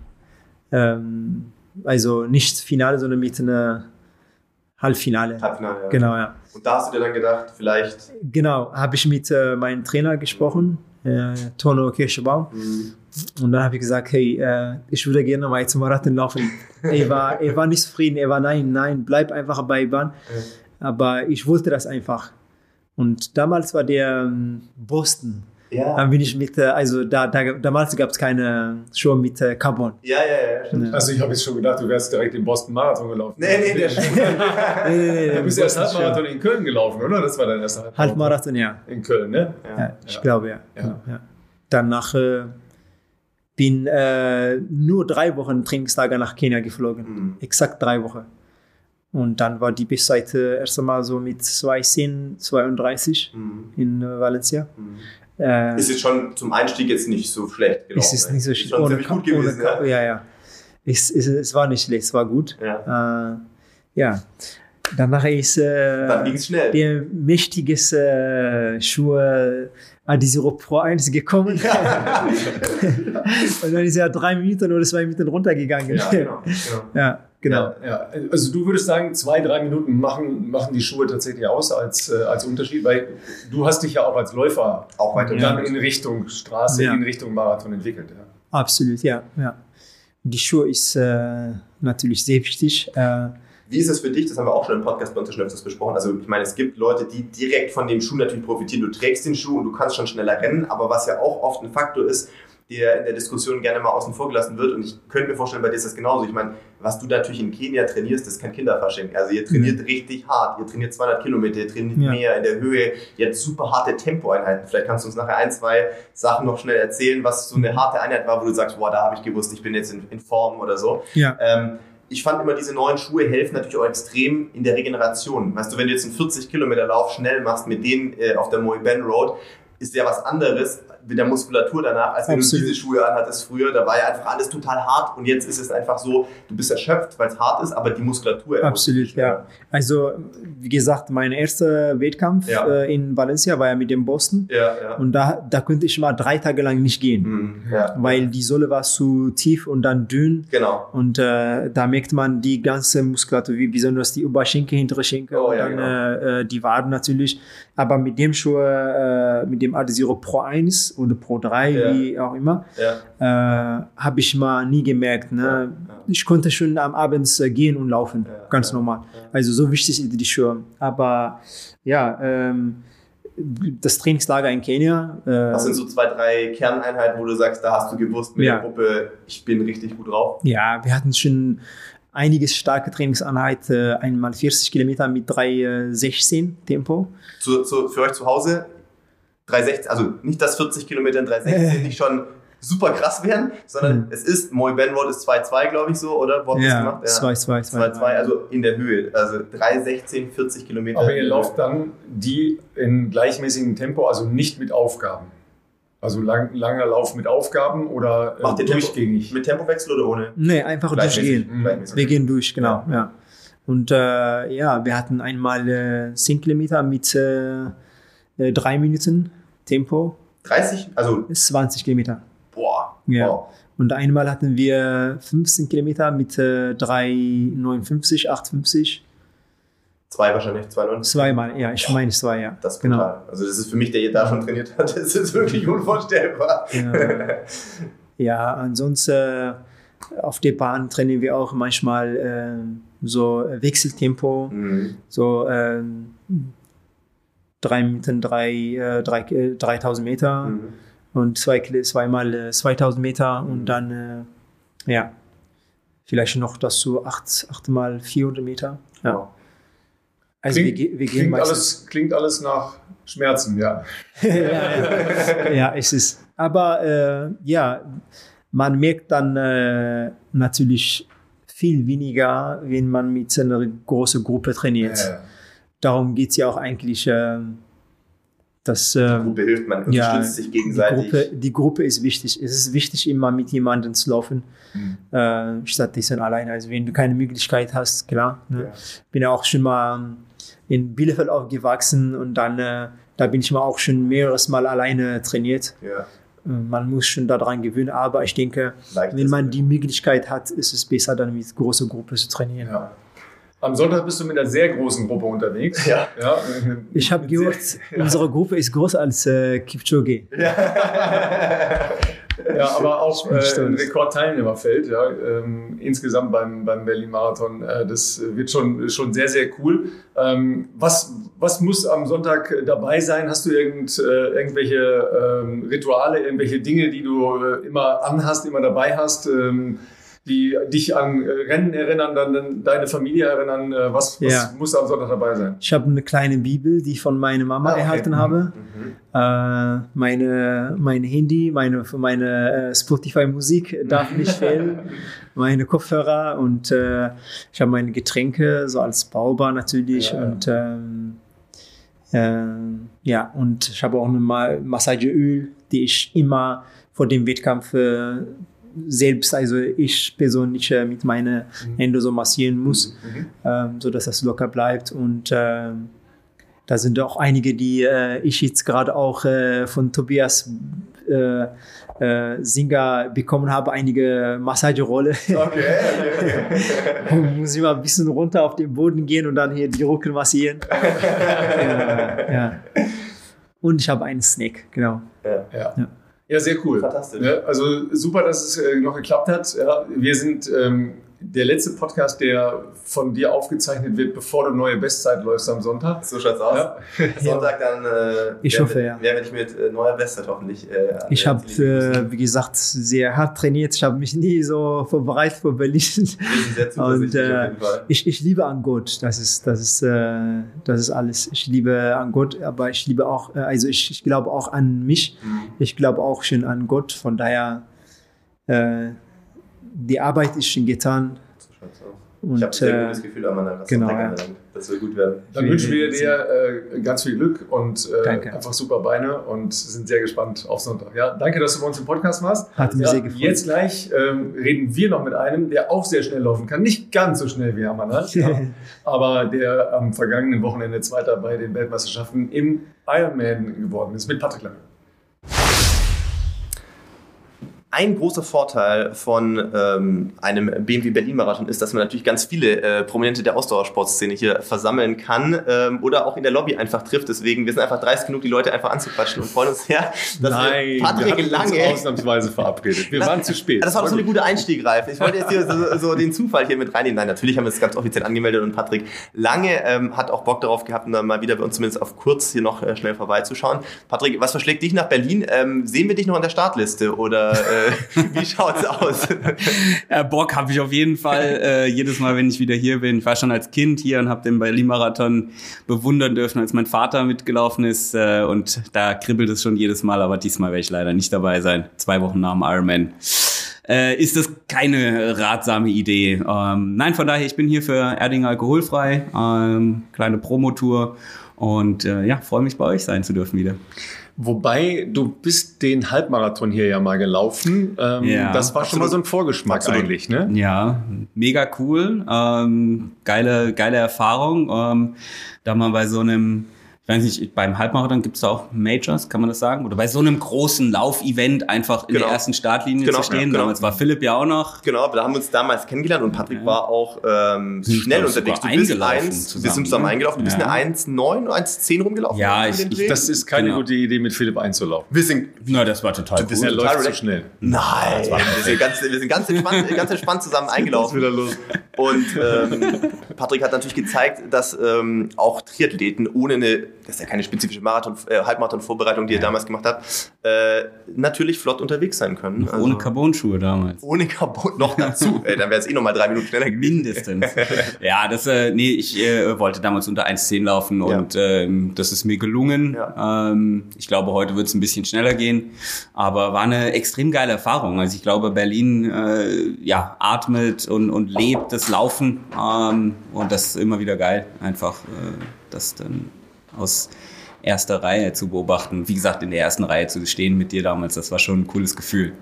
ähm, also nicht Finale, sondern mit einer Halbfinale. Halbfinale, ja. Genau, ja. Und da hast du dir dann gedacht, vielleicht. Genau, habe ich mit äh, meinem Trainer gesprochen, äh, Tono Kirschbaum. Und dann habe ich gesagt, hey, äh, ich würde gerne mal zum Marathon laufen. er, war, er war nicht zufrieden, er war nein, nein, bleib einfach bei Bahn. Aber ich wollte das einfach. Und damals war der ähm, Boston. Ja. Dann bin ich mit, äh, also da, da, damals gab es keine Show mit äh, Carbon. Ja, ja, ja. Stimmt. Also ich habe jetzt schon gedacht, du wärst direkt den Boston Marathon gelaufen. Nee, nee, der Nee, nee, nee, Du bist erst Halbmarathon in Köln gelaufen, oder? Das war dein erster Show. Halbmarathon, ja. In Köln, ne? Ja, ich Ja. glaube, ja. Ja. Genau, ja. Danach äh, bin äh, nur drei Wochen Trainingslager nach Kenia geflogen. Mhm. Exakt drei Wochen. Und dann war die Bestseite erst einmal so mit 2,10, 32 Mhm. in äh, Valencia. Mhm. Äh, Ist jetzt schon zum Einstieg jetzt nicht so schlecht gelaufen. es ist nicht so schon Ohne gut ohne gewesen. Ka- ja. ja, ja. Es, es, es war nicht schlecht, es war gut. Ja. Äh, ja. Danach ist äh, Dann ging es schnell. der mächtiges äh, Schuhe Adizero Pro 1 gekommen. und dann ist er drei Minuten oder zwei Minuten runtergegangen. Ja, genau. genau. Ja, genau. Ja, ja. Also du würdest sagen, zwei, drei Minuten machen, machen die Schuhe tatsächlich aus als, äh, als Unterschied, weil du hast dich ja auch als Läufer Auch weiter. dann in Richtung Straße, Ja. in Richtung Marathon entwickelt. Ja. Absolut, ja. ja. Die Schuhe ist äh, natürlich sehr wichtig. Äh, Wie ist es für dich? Das haben wir auch schon im Podcast bei uns schon öfters besprochen. Also ich meine, es gibt Leute, die direkt von dem Schuh natürlich profitieren. Du trägst den Schuh und du kannst schon schneller rennen, aber was ja auch oft ein Faktor ist, der in der Diskussion gerne mal außen vor gelassen wird. Und ich könnte mir vorstellen, bei dir ist das genauso. Ich meine, was du natürlich in Kenia trainierst, das ist kein Kinderfasching. Also ihr trainiert richtig hart. Ihr trainiert 200 Kilometer, ihr trainiert Ja. mehr in der Höhe. Ihr habt super harte Tempoeinheiten. Vielleicht kannst du uns nachher ein, zwei Sachen noch schnell erzählen, was so eine harte Einheit war, wo du sagst, boah, da habe ich gewusst, ich bin jetzt in, in Form oder so. ja. Ähm, ich fand immer, diese neuen Schuhe helfen natürlich auch extrem in der Regeneration. Weißt du, wenn du jetzt einen 40 Kilometer Lauf schnell machst mit denen äh, auf der Moe Ben Road, ist ja was anderes mit der Muskulatur danach, als wenn Absolut. du diese Schuhe anhattest früher. Da war ja einfach alles total hart und jetzt ist es einfach so, du bist erschöpft, weil es hart ist, aber die Muskulatur Absolut, ja. Also, wie gesagt, mein erster Wettkampf Ja. äh, in Valencia war ja mit dem Boston. Ja, ja. Und da, da konnte ich mal drei Tage lang nicht gehen, Mhm, weil die Sohle war zu tief und dann dünn. Genau. Und äh, da merkt man die ganze Muskulatur, wie besonders die Oberschenkel, hintere Schenkel Oh, und dann genau. äh, äh, die Waden natürlich. Aber mit dem Schuh, äh, mit dem Adizero Pro 1 oder Pro 3, Ja. wie auch immer, Ja. äh, habe ich mal nie gemerkt. Ne? Ich konnte schon am Abend äh, gehen und laufen, ganz normal. Also so wichtig sind die Schuhe. Aber ja, ähm, das Trainingslager in Kenia. Äh, Das sind so zwei, drei Kerneinheiten, wo du sagst, da hast du gewusst mit der Gruppe, ich bin richtig gut drauf. Ja, wir hatten schon einiges starke Trainingseinheit, äh, einmal 40 Kilometer mit 3,16 Tempo. Zu, zu, für euch zu Hause 360, also nicht, dass 40 Kilometer in 360 nicht schon super krass wären, sondern Mhm. es ist, Moy Ben Road ist 2,2, glaube ich so, oder? Das gemacht? 2,2. 2,2, also in der Höhe. Also 3,16, 40 Kilometer. Aber ihr lauft dann die in gleichmäßigem Tempo, also nicht mit Aufgaben. Also lang, langer Lauf mit Aufgaben oder äh, Macht ihr Tempo, durchgängig. mit Tempowechsel oder ohne? Nee, einfach durchgehen. Wir gehen durch, genau. Ja. Und äh, ja, wir hatten einmal äh, 10 Kilometer mit äh, äh, drei Minuten Tempo, 30, also, ist 20 Kilometer. boah. Ja. Wow. Und einmal hatten wir 15 Kilometer mit äh, 3,59, 8,50. Zwei wahrscheinlich, 2,9. Zweimal, ja, ich meine zwei, ja. Das ist genau. Also das ist für mich, der hier da schon trainiert hat, das ist wirklich unvorstellbar. Ja, ja ansonsten äh, auf der Bahn trainieren wir auch manchmal äh, so Wechseltempo, Mhm. so ähm, drei Minuten, drei, äh, drei, äh, 3000 Meter Mhm. und zwei, zweimal äh, 2000 Meter und dann, äh, ja, vielleicht noch dazu acht, achtmal 400 Meter. Ja. Wow. Also wir, Klingt, wir gehen klingt, alles, klingt alles nach Schmerzen, ja. ja, ja. ja, es ist. Aber äh, ja, man merkt dann äh, natürlich viel weniger, wenn man mit einer großen Gruppe trainiert. Äh, Darum geht es ja auch eigentlich, äh, dass Die äh, Gruppe hilft, man ja, unterstützt sich die, gegenseitig. Gruppe, die Gruppe ist wichtig. Es ist wichtig, immer mit jemandem zu laufen, Mhm. äh, stattdessen alleine. Also wenn du keine Möglichkeit hast, klar. Ne? Ja. bin ja auch schon mal ähm, in Bielefeld aufgewachsen und dann äh, da bin ich mal auch schon mehreres Mal alleine trainiert. Ja, Äh, Man muss schon daran gewöhnen, aber ich denke, leicht wenn man die Möglichkeit hat, ist es besser, dann mit großer Gruppe zu trainieren. ja. Am Sonntag bist du mit einer sehr großen Gruppe unterwegs. Ja. ja Ich habe gehört, unsere Gruppe ist größer als äh, Kipchoge. Ja, aber auch äh, ein. Rekordteilnehmerfeld, ja, ähm, insgesamt beim, beim Berlin-Marathon. Äh, das wird schon, schon sehr, sehr cool. Ähm, was, was muss am Sonntag dabei sein? Hast du irgend, äh, irgendwelche ähm, Rituale, irgendwelche Dinge, die du äh, immer anhast, immer dabei hast, ähm, die dich an äh, Rennen erinnern, dann, deine Familie erinnern? Äh, was was Ja. muss am Sonntag dabei sein? Ich habe eine kleine Bibel, die ich von meiner Mama Ah, okay. erhalten habe. Mhm. Äh, meine, mein Handy, meine, meine äh, Spotify-Musik darf nicht fehlen, meine Kopfhörer und äh, ich habe meine Getränke, so als Baubar natürlich. Ja. Und ähm, ähm, ja, und ich habe auch eine Ma Massageöl, die ich immer vor dem Wettkampf äh, selbst, also ich persönlich äh, mit meinen Händen so massieren muss, Mhm. ähm, so dass das locker bleibt und ähm, da sind auch einige, die äh, ich jetzt gerade auch äh, von Tobias äh, äh, Singer bekommen habe, einige Massagerolle. Okay, okay. Muss ich mal ein bisschen runter auf den Boden gehen und dann hier die Rücken massieren. ja, ja. Und ich habe einen Snack, genau. Ja. ja. ja. Sehr cool. Fantastisch. Ja, also super, dass es äh, noch geklappt hat. Ja, wir sind ähm, der letzte Podcast, der von dir aufgezeichnet wird, bevor du neue Bestzeit läufst am Sonntag. So schaut's aus. Ja. Sonntag dann äh, ich hoffe, ja. werde ich mit äh, neuer Bestzeit hoffentlich. Äh, ich habe, äh, wie gesagt, sehr hart trainiert. Ich habe mich nie so vorbereitet für Berlin. Und äh, ich, ich liebe an Gott. Das ist, das ist, äh, das ist alles. Ich liebe an Gott, aber ich liebe auch, äh, also ich, ich glaube auch an mich. Mhm. Ich glaube auch schon an Gott. Von daher äh, die Arbeit ist schon getan. Und, ich habe ein sehr gutes Gefühl an meiner genau, ja. Das wird gut werden. Dann wünschen wir dir äh, ganz viel Glück und äh, einfach super Beine und sind sehr gespannt auf Sonntag. Ja, danke, dass du bei uns im Podcast warst. Hat mich ja, sehr gefreut. Jetzt gleich ähm, reden wir noch mit einem, der auch sehr schnell laufen kann. Nicht ganz so schnell wie Amanat, ja, aber der am vergangenen Wochenende Zweiter bei den Weltmeisterschaften im Ironman geworden ist mit Patrick Lange. Ein großer Vorteil von ähm, einem BMW Berlin Marathon ist, dass man natürlich ganz viele äh, Prominente der Ausdauersportszene hier versammeln kann ähm, oder auch in der Lobby einfach trifft. Deswegen, wir sind einfach dreist genug, die Leute einfach anzuquatschen und freuen uns sehr, dass Nein, wir Patrick wir Lange uns ausnahmsweise verabredet. Wir das, waren zu spät. Das war doch so eine gute Einstieg, Ralf. Ich wollte jetzt hier so, so, den Zufall hier mit reinnehmen. Nein, natürlich haben wir es ganz offiziell angemeldet und Patrick Lange ähm, hat auch Bock darauf gehabt, mal wieder bei uns zumindest auf kurz hier noch äh, schnell vorbeizuschauen. Patrick, was verschlägt dich nach Berlin? Ähm, sehen wir dich noch an der Startliste oder äh, Wie schaut's aus? ja, Bock habe ich auf jeden Fall. Äh, jedes Mal, wenn ich wieder hier bin. Ich war schon als Kind hier und habe den Berlin-Marathon bewundern dürfen, als mein Vater mitgelaufen ist. Äh, und da kribbelt es schon jedes Mal, aber diesmal werde ich leider nicht dabei sein. Zwei Wochen nach dem Ironman. Äh, ist das keine ratsame Idee. Ähm, nein, von daher, ich bin hier für Erdinger alkoholfrei, ähm, kleine Promotour und äh, ja, freue mich bei euch sein zu dürfen wieder. Wobei, du bist den Halbmarathon hier ja mal gelaufen. Ähm, ja, das war absolut. schon mal so ein Vorgeschmack absolut. eigentlich, ne? Ja, mega cool. Ähm, geile, geile Erfahrung. Ähm, da mal bei so einem ich weiß nicht, beim Halbmarathon gibt es da auch Majors, kann man das sagen? Oder bei so einem großen Laufevent einfach in genau. der ersten Startlinie genau, zu stehen. Ja, genau. Damals war Philipp ja auch noch. Genau, da haben wir uns damals kennengelernt und Patrick ja. war auch ähm, schnell unterwegs. Du bist eins, zusammen, wir sind zusammen ne? eingelaufen. Du bist eine 1,9, 1,10 rumgelaufen. Ja, ich, ich, das ist keine genau. gute Idee, mit Philipp einzulaufen. Wir sind, na, das war total du bist cool. Ja läuft zu schnell. Nein, wir sind ganz, wir sind ganz entspannt, ganz entspannt zusammen eingelaufen. wieder los. Und ähm, Patrick hat natürlich gezeigt, dass ähm, auch Triathleten ohne eine, das ist ja keine spezifische Marathon, äh, Halbmarathon-Vorbereitung, die ja. er damals gemacht hat, äh, natürlich flott unterwegs sein können. Noch also, ohne Carbon-Schuhe damals. Ohne Carbon, noch dazu. Ey, dann wäre es eh noch mal drei Minuten schneller gewesen. Mindestens. ja, das, äh, nee, ich äh, wollte damals unter 1,10 laufen ja. und äh, das ist mir gelungen. Ja. Ähm, ich glaube, heute wird es ein bisschen schneller gehen, aber war eine extrem geile Erfahrung. Also ich glaube, Berlin äh, ja, atmet und, und lebt das Laufen ähm, und das ist immer wieder geil, einfach äh, das dann aus erster Reihe zu beobachten. Wie gesagt, in der ersten Reihe zu stehen mit dir damals, das war schon ein cooles Gefühl.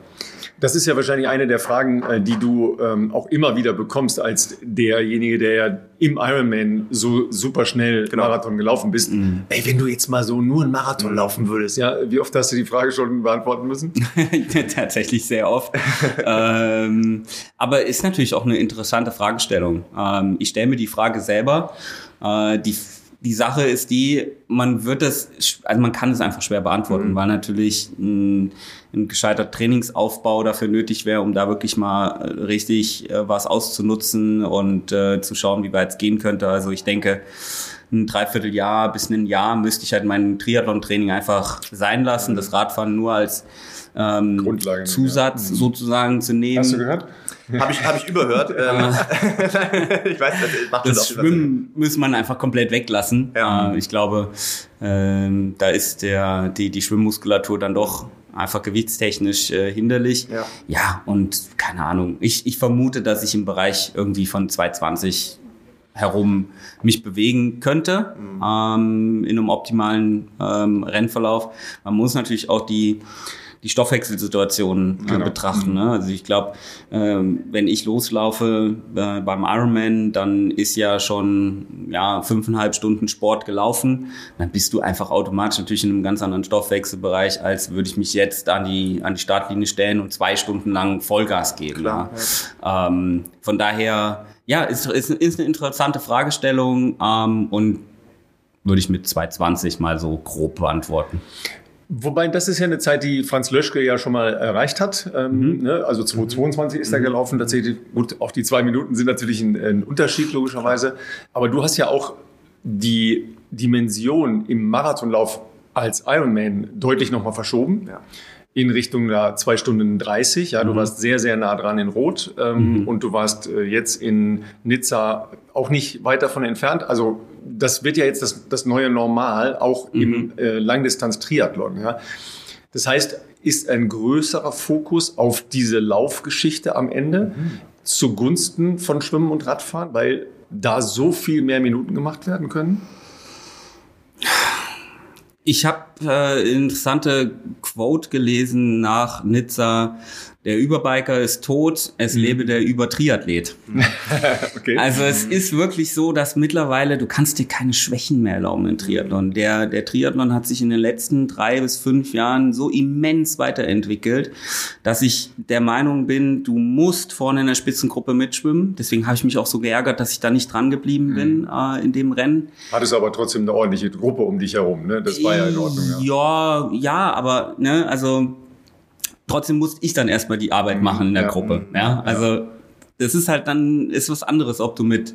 Das ist ja wahrscheinlich eine der Fragen, äh, die du ähm, auch immer wieder bekommst als derjenige, der ja im Ironman so super schnell genau. Marathon gelaufen bist. Mhm. Ey, wenn du jetzt mal so nur einen Marathon mhm. laufen würdest, ja, wie oft hast du die Frage schon beantworten müssen? Tatsächlich sehr oft. ähm, aber ist natürlich auch eine interessante Fragestellung. Ähm, ich stelle mir die Frage selber. Äh, die die Sache ist die, man wird es, also man kann es einfach schwer beantworten, mhm. weil natürlich ein, ein gescheiter Trainingsaufbau dafür nötig wäre, um da wirklich mal äh, richtig äh, was auszunutzen und äh, zu schauen, wie weit es gehen könnte. Also ich denke, ein Dreivierteljahr bis ein Jahr müsste ich halt mein Triathlon-Training einfach sein lassen, mhm. das Radfahren nur als ähm, Zusatz ja. Mhm. sozusagen zu nehmen. Hast du gehört? Habe ich, hab ich überhört. Ähm, ich weiß, das macht das, das Schwimmen muss man einfach komplett weglassen. Ja. Äh, ich glaube, ähm, da ist der, die, die Schwimmmuskulatur dann doch einfach gewichtstechnisch äh, hinderlich. Ja. ja, und keine Ahnung. Ich, ich vermute, dass ich im Bereich irgendwie von 220 herum mich bewegen könnte mhm. ähm, in einem optimalen ähm, Rennverlauf. Man muss natürlich auch die die Stoffwechselsituation äh, Genau. betrachten. Ne? Also ich glaube, ähm, wenn ich loslaufe äh, beim Ironman, dann ist ja schon ja fünfeinhalb Stunden Sport gelaufen. Dann bist du einfach automatisch natürlich in einem ganz anderen Stoffwechselbereich, als würde ich mich jetzt an die an die Startlinie stellen und zwei Stunden lang Vollgas geben. Klar, ja. Ähm, von daher, ja, ist, ist, ist eine interessante Fragestellung ähm, und würde ich mit 220 mal so grob beantworten. Wobei, das ist ja eine Zeit, die Franz Löschke ja schon mal erreicht hat. Ähm, ne? Also 2022 ist er gelaufen. Tatsächlich, gut, auch die zwei Minuten sind natürlich ein, ein Unterschied, logischerweise. Aber du hast ja auch die Dimension im Marathonlauf als Ironman deutlich nochmal verschoben. Ja. In Richtung da zwei Stunden 30. Ja, du warst sehr, sehr nah dran in Rot. Ähm, Und du warst äh, jetzt in Nizza auch nicht weit davon entfernt. Also, das wird ja jetzt das, das neue Normal, auch im äh, Langdistanz-Triathlon. Ja. Das heißt, ist ein größerer Fokus auf diese Laufgeschichte am Ende zugunsten von Schwimmen und Radfahren, weil da so viel mehr Minuten gemacht werden können? Ich habe äh, interessante Quote gelesen nach Nizza. Der Überbiker ist tot, es lebe der Übertriathlet. Okay. Also es ist wirklich so, dass mittlerweile du kannst dir keine Schwächen mehr erlauben im Triathlon. Der, der Triathlon hat sich in den letzten drei bis fünf Jahren so immens weiterentwickelt, dass ich der Meinung bin, du musst vorne in der Spitzengruppe mitschwimmen. Deswegen habe ich mich auch so geärgert, dass ich da nicht dran geblieben bin äh, in dem Rennen. Hattest aber trotzdem eine ordentliche Gruppe um dich herum, ne? Das war ja in Ordnung. Ja. Ja, ja, aber ne, also trotzdem musste ich dann erstmal die Arbeit machen in der Ja. Gruppe. Ja, also das ist halt dann ist was anderes, ob du mit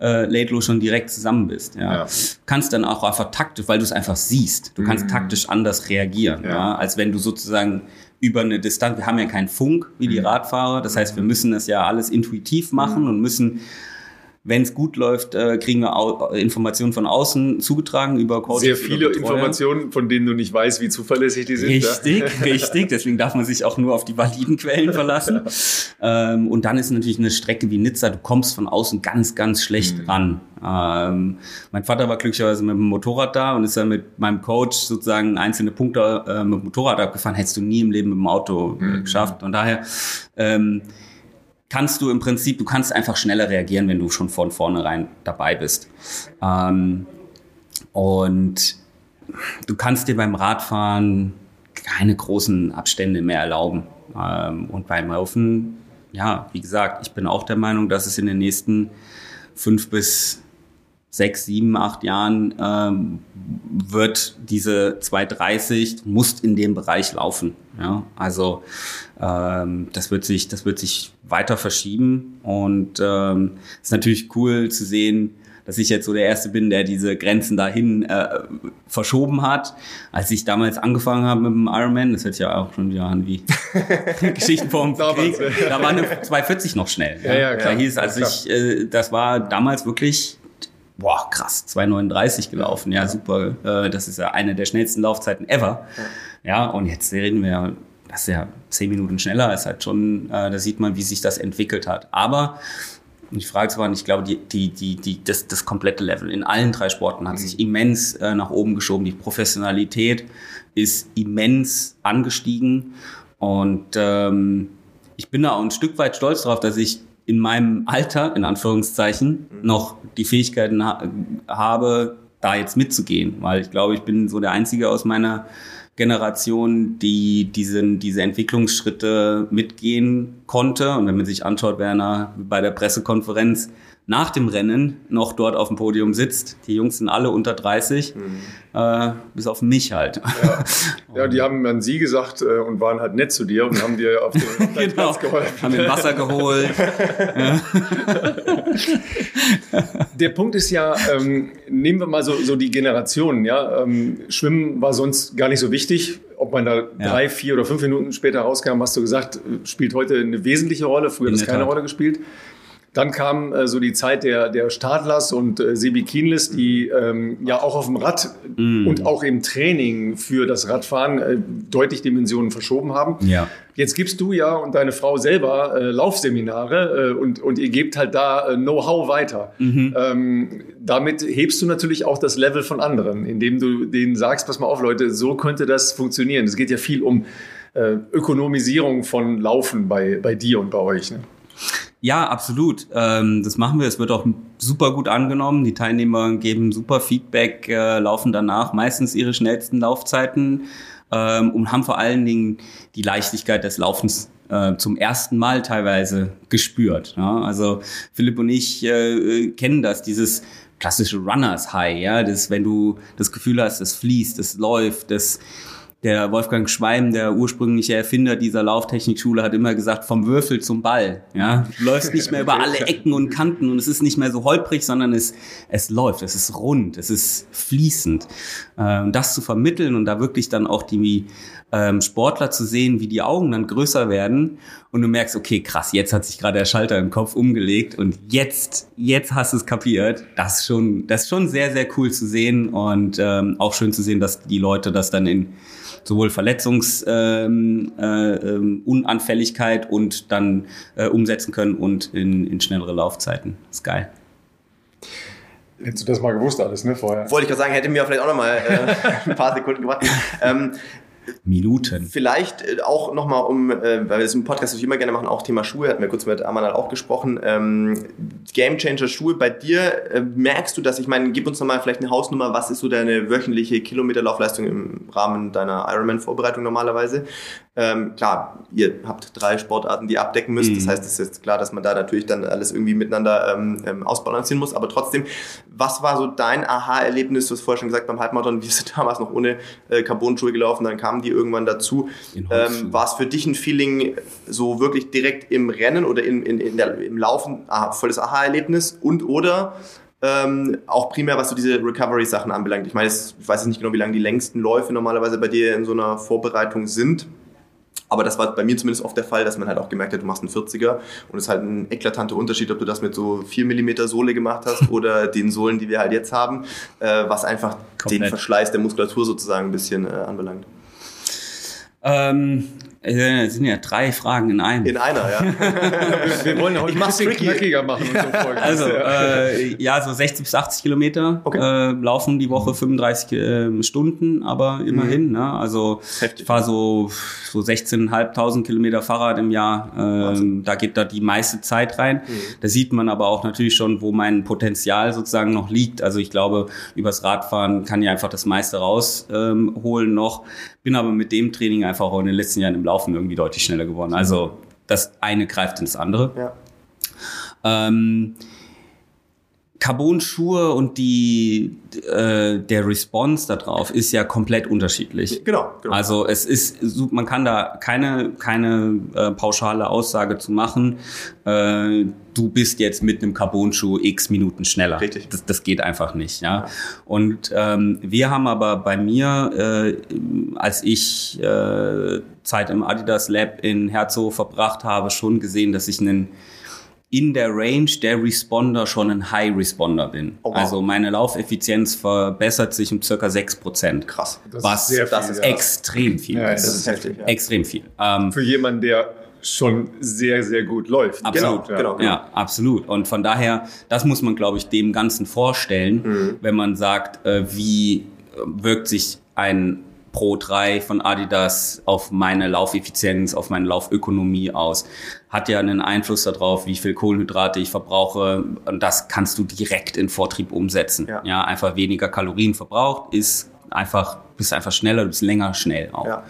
äh, Laidlow schon direkt zusammen bist. Ja. Ja. kannst dann auch einfach taktisch, weil du es einfach siehst. Du kannst taktisch anders reagieren, ja. Ja. als wenn du sozusagen über eine Distanz. Wir haben ja keinen Funk wie die Radfahrer, das heißt, wir müssen das ja alles intuitiv machen und müssen wenn es gut läuft, äh, kriegen wir au Informationen von außen zugetragen über Coaches. Sehr viele. Informationen, von denen du nicht weißt, wie zuverlässig die sind. Richtig, richtig. Deswegen darf man sich auch nur auf die validen Quellen verlassen. ähm, und dann ist natürlich eine Strecke wie Nizza, du kommst von außen ganz, ganz schlecht Mhm. ran. Ähm, mein Vater war glücklicherweise mit dem Motorrad da und ist dann mit meinem Coach sozusagen einzelne Punkte äh, mit dem Motorrad abgefahren. Hättest du nie im Leben mit dem Auto Mhm. äh, geschafft. Und daher ähm, kannst du im Prinzip, du kannst einfach schneller reagieren, wenn du schon von vornherein dabei bist. Ähm, und du kannst dir beim Radfahren keine großen Abstände mehr erlauben. Ähm, und beim Laufen, ja, wie gesagt, ich bin auch der Meinung, dass es in den nächsten fünf bis sechs, sieben, acht Jahren ähm, wird diese 230 musst in dem Bereich laufen. Ja, also ähm, das wird sich, das wird sich weiter verschieben und ähm, ist natürlich cool zu sehen, dass ich jetzt so der Erste bin, der diese Grenzen dahin äh, verschoben hat. Als ich damals angefangen habe mit dem Ironman, das hört ja auch schon wieder an wie Geschichten vom Krieg, da war eine 240 noch schnell. Ja, ja, klar. Da hieß, also ich, äh, das war damals wirklich boah, krass, 2,39 gelaufen. Ja, super. Äh, das ist ja eine der schnellsten Laufzeiten ever. Ja, und jetzt reden wir, das ist ja zehn Minuten schneller, ist halt schon, äh, da sieht man, wie sich das entwickelt hat. Aber ich frage nicht, ich glaube, die, die, die, die, das, das komplette Level in allen drei Sporten hat sich immens äh, nach oben geschoben. Die Professionalität ist immens angestiegen. Und ähm, ich bin da auch ein Stück weit stolz darauf, dass ich in meinem Alter, in Anführungszeichen, noch die Fähigkeiten ha habe, da jetzt mitzugehen. Weil ich glaube, ich bin so der Einzige aus meiner Generation, die diesen, diese Entwicklungsschritte mitgehen konnte. Und wenn man sich anschaut, wer na- bei der Pressekonferenz nach dem Rennen noch dort auf dem Podium sitzt, die Jungs sind alle unter 30, äh, bis auf mich halt. Ja, die haben an sie gesagt äh, und waren halt nett zu dir und haben dir auf den, auf genau. Platz geholfen. Haben mir Wasser geholt. Der Punkt ist ja, ähm, nehmen wir mal so, so die Generationen. Ja? Ähm, Schwimmen war sonst gar nicht so wichtig. Ob man da Ja. drei, vier oder fünf Minuten später rauskam, hast du gesagt, spielt heute eine wesentliche Rolle. Früher hat es keine Tat. Rolle gespielt. Dann kam äh, so die Zeit der, der Stadlers und äh, Sebi Kienlis, die ähm, ja auch auf dem Rad Mm. und auch im Training für das Radfahren äh, deutlich Dimensionen verschoben haben. Ja. Jetzt gibst du ja und deine Frau selber äh, Laufseminare äh, und, und ihr gebt halt da äh, Know-how weiter. Ähm, damit hebst du natürlich auch das Level von anderen, indem du denen sagst, pass mal auf Leute, so könnte das funktionieren. Es geht ja viel um äh, Ökonomisierung von Laufen bei, bei dir und bei euch. Ne? Ja, absolut. Ähm, das machen wir. Es wird auch super gut angenommen. Die Teilnehmer geben super Feedback, äh, laufen danach meistens ihre schnellsten Laufzeiten ähm, und haben vor allen Dingen die Leichtigkeit des Laufens äh, zum ersten Mal teilweise gespürt. Ja? Also Philipp und ich äh, kennen das, dieses klassische Runners High, ja, das, wenn du das Gefühl hast, es fließt, es läuft, das der Wolfgang Schweim, der ursprüngliche Erfinder dieser Lauftechnikschule, hat immer gesagt, vom Würfel zum Ball. Ja, du läufst nicht mehr über alle Ecken und Kanten und es ist nicht mehr so holprig, sondern es, es läuft, es ist rund, es ist fließend. Äh, und das zu vermitteln und da wirklich dann auch die ähm, Sportler zu sehen, wie die Augen dann größer werden und du merkst, okay, krass, jetzt hat sich gerade der Schalter im Kopf umgelegt und jetzt, jetzt hast du es kapiert. Das ist schon, das ist schon sehr, sehr cool zu sehen und ähm, auch schön zu sehen, dass die Leute das dann in sowohl Verletzungsunanfälligkeit ähm, äh, und dann äh, umsetzen können und in, in schnellere Laufzeiten. Das ist geil. Hättest du das mal gewusst alles, ne, vorher? Wollte ich gerade sagen, hätte mir vielleicht auch noch mal äh, ein paar Sekunden gewartet. Ähm, Minuten. Vielleicht äh, auch nochmal um, äh, weil wir das im Podcast natürlich immer gerne machen, auch Thema Schuhe, hatten wir kurz mit Amanal auch gesprochen. Ähm, Game Changer Schuhe bei dir, äh, merkst du das? Ich meine, gib uns nochmal vielleicht eine Hausnummer, was ist so deine wöchentliche Kilometerlaufleistung im Rahmen deiner Ironman-Vorbereitung normalerweise? Ähm, klar, ihr habt drei Sportarten, die ihr abdecken müsst. Mhm. Das heißt, es ist klar, dass man da natürlich dann alles irgendwie miteinander ähm, ähm, ausbalancieren muss. Aber trotzdem, was war so dein Aha-Erlebnis? Du hast vorher schon gesagt, beim Halbmarathon, wir sind damals noch ohne äh, Carbon-Schuhe gelaufen, dann kamen die irgendwann dazu. Ähm, war es für dich ein Feeling so wirklich direkt im Rennen oder in, in, in der, im Laufen, aha, volles Aha-Erlebnis und oder ähm, auch primär, was so diese Recovery-Sachen anbelangt. Ich meine, ich weiß jetzt nicht genau, wie lange die längsten Läufe normalerweise bei dir in so einer Vorbereitung sind. Aber das war bei mir zumindest oft der Fall, dass man halt auch gemerkt hat, du machst einen 40er und es ist halt ein eklatanter Unterschied, ob du das mit so 4 mm Sohle gemacht hast oder den Sohlen, die wir halt jetzt haben, äh, was einfach Komplett. den Verschleiß der Muskulatur sozusagen ein bisschen äh, anbelangt. Ähm, es sind ja drei Fragen in einem. In einer, ja. wir, wollen heute ein bisschen knackiger machen. also, äh, ja, so 60 bis 80 Kilometer okay. äh, laufen die Woche 35 äh, Stunden, aber immerhin. Mhm. Ne? Also Heftig. ich fahre so, so 16.500 Kilometer Fahrrad im Jahr. Ähm, da geht da die meiste Zeit rein. Mhm. Da sieht man aber auch natürlich schon, wo mein Potenzial sozusagen noch liegt. Also ich glaube, übers Radfahren kann ich einfach das meiste rausholen ähm, noch. Bin aber mit dem Training einfach auch in den letzten Jahren im Laufen irgendwie deutlich schneller geworden. Also das eine greift ins andere. Ja. Ähm, Carbon-Schuhe und die äh, der Response darauf ist ja komplett unterschiedlich. Genau, genau. Also es ist, man kann da keine keine äh, pauschale Aussage zu machen. Äh, du bist jetzt mit einem Carbon-Schuh x Minuten schneller. Richtig. Das, das geht einfach nicht, ja. Und ähm, wir haben aber bei mir, äh, als ich äh, Zeit im Adidas Lab in Herzow verbracht habe, schon gesehen, dass ich einen in der Range der Responder schon ein High Responder bin. Oh, wow. Also meine Laufeffizienz verbessert sich um circa 6%. Krass. Das was ist, das ist extrem viel. Ja, das ist heftig. Ja. Extrem viel. Ähm, Für jemanden, der schon sehr, sehr gut läuft. Absolut, genau, ja. Genau, genau. ja, absolut. Und von daher, das muss man, glaube ich, dem Ganzen vorstellen, mhm. wenn man sagt, äh, wie wirkt sich ein Pro 3 von Adidas auf meine Laufeffizienz, auf meine Laufökonomie aus. Hat ja einen Einfluss darauf, wie viel Kohlenhydrate ich verbrauche. Und das kannst du direkt in Vortrieb umsetzen. Ja, ja einfach weniger Kalorien verbraucht, ist einfach, bist einfach schneller, du bist länger schnell auch. Ja.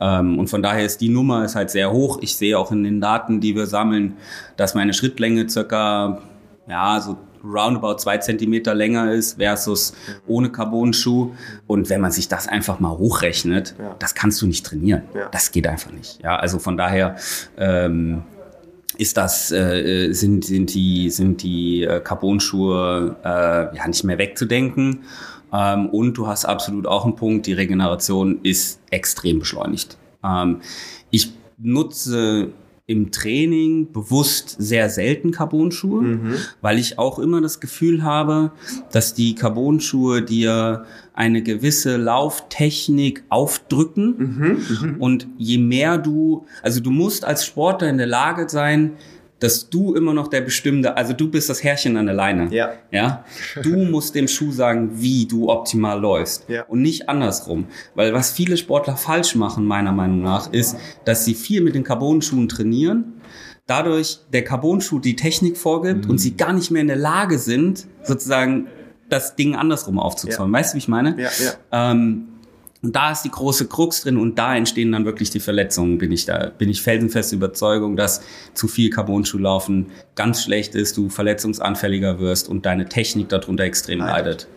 Ähm, und von daher ist die Nummer ist halt sehr hoch. Ich sehe auch in den Daten, die wir sammeln, dass meine Schrittlänge circa, ja, so roundabout zwei Zentimeter länger ist versus ohne Carbon-Schuh. Und wenn man sich das einfach mal hochrechnet, ja. das kannst du nicht trainieren. Ja. Das geht einfach nicht. Ja, also von daher ähm, ist das, äh, sind, sind die, sind die äh, Carbon-Schuhe äh, ja nicht mehr wegzudenken. Ähm, und du hast absolut auch einen Punkt, die Regeneration ist extrem beschleunigt. Ähm, ich nutze im Training bewusst sehr selten Carbon-Schuhe, mhm. weil ich auch immer das Gefühl habe, dass die Carbon-Schuhe dir eine gewisse Lauftechnik aufdrücken. Mhm. Mhm. Und je mehr du, also du musst als Sportler in der Lage sein, dass du immer noch der bestimmte, also du bist das Herrchen an der Leine. Ja. Ja. Du musst dem Schuh sagen, wie du optimal läufst. Ja. Und nicht andersrum. Weil was viele Sportler falsch machen, meiner Meinung nach, ist, dass sie viel mit den Carbon-Schuhen trainieren. Dadurch der Carbon-Schuh die Technik vorgibt und sie gar nicht mehr in der Lage sind, sozusagen das Ding andersrum aufzuzäumen. Weißt du, wie ich meine? Ja, ja. Ähm, und da ist die große Krux drin und da entstehen dann wirklich die Verletzungen, bin ich da, bin ich felsenfeste Überzeugung, dass zu viel Carbon-Schuhlaufen ganz schlecht ist, du verletzungsanfälliger wirst und deine Technik darunter extrem leidet.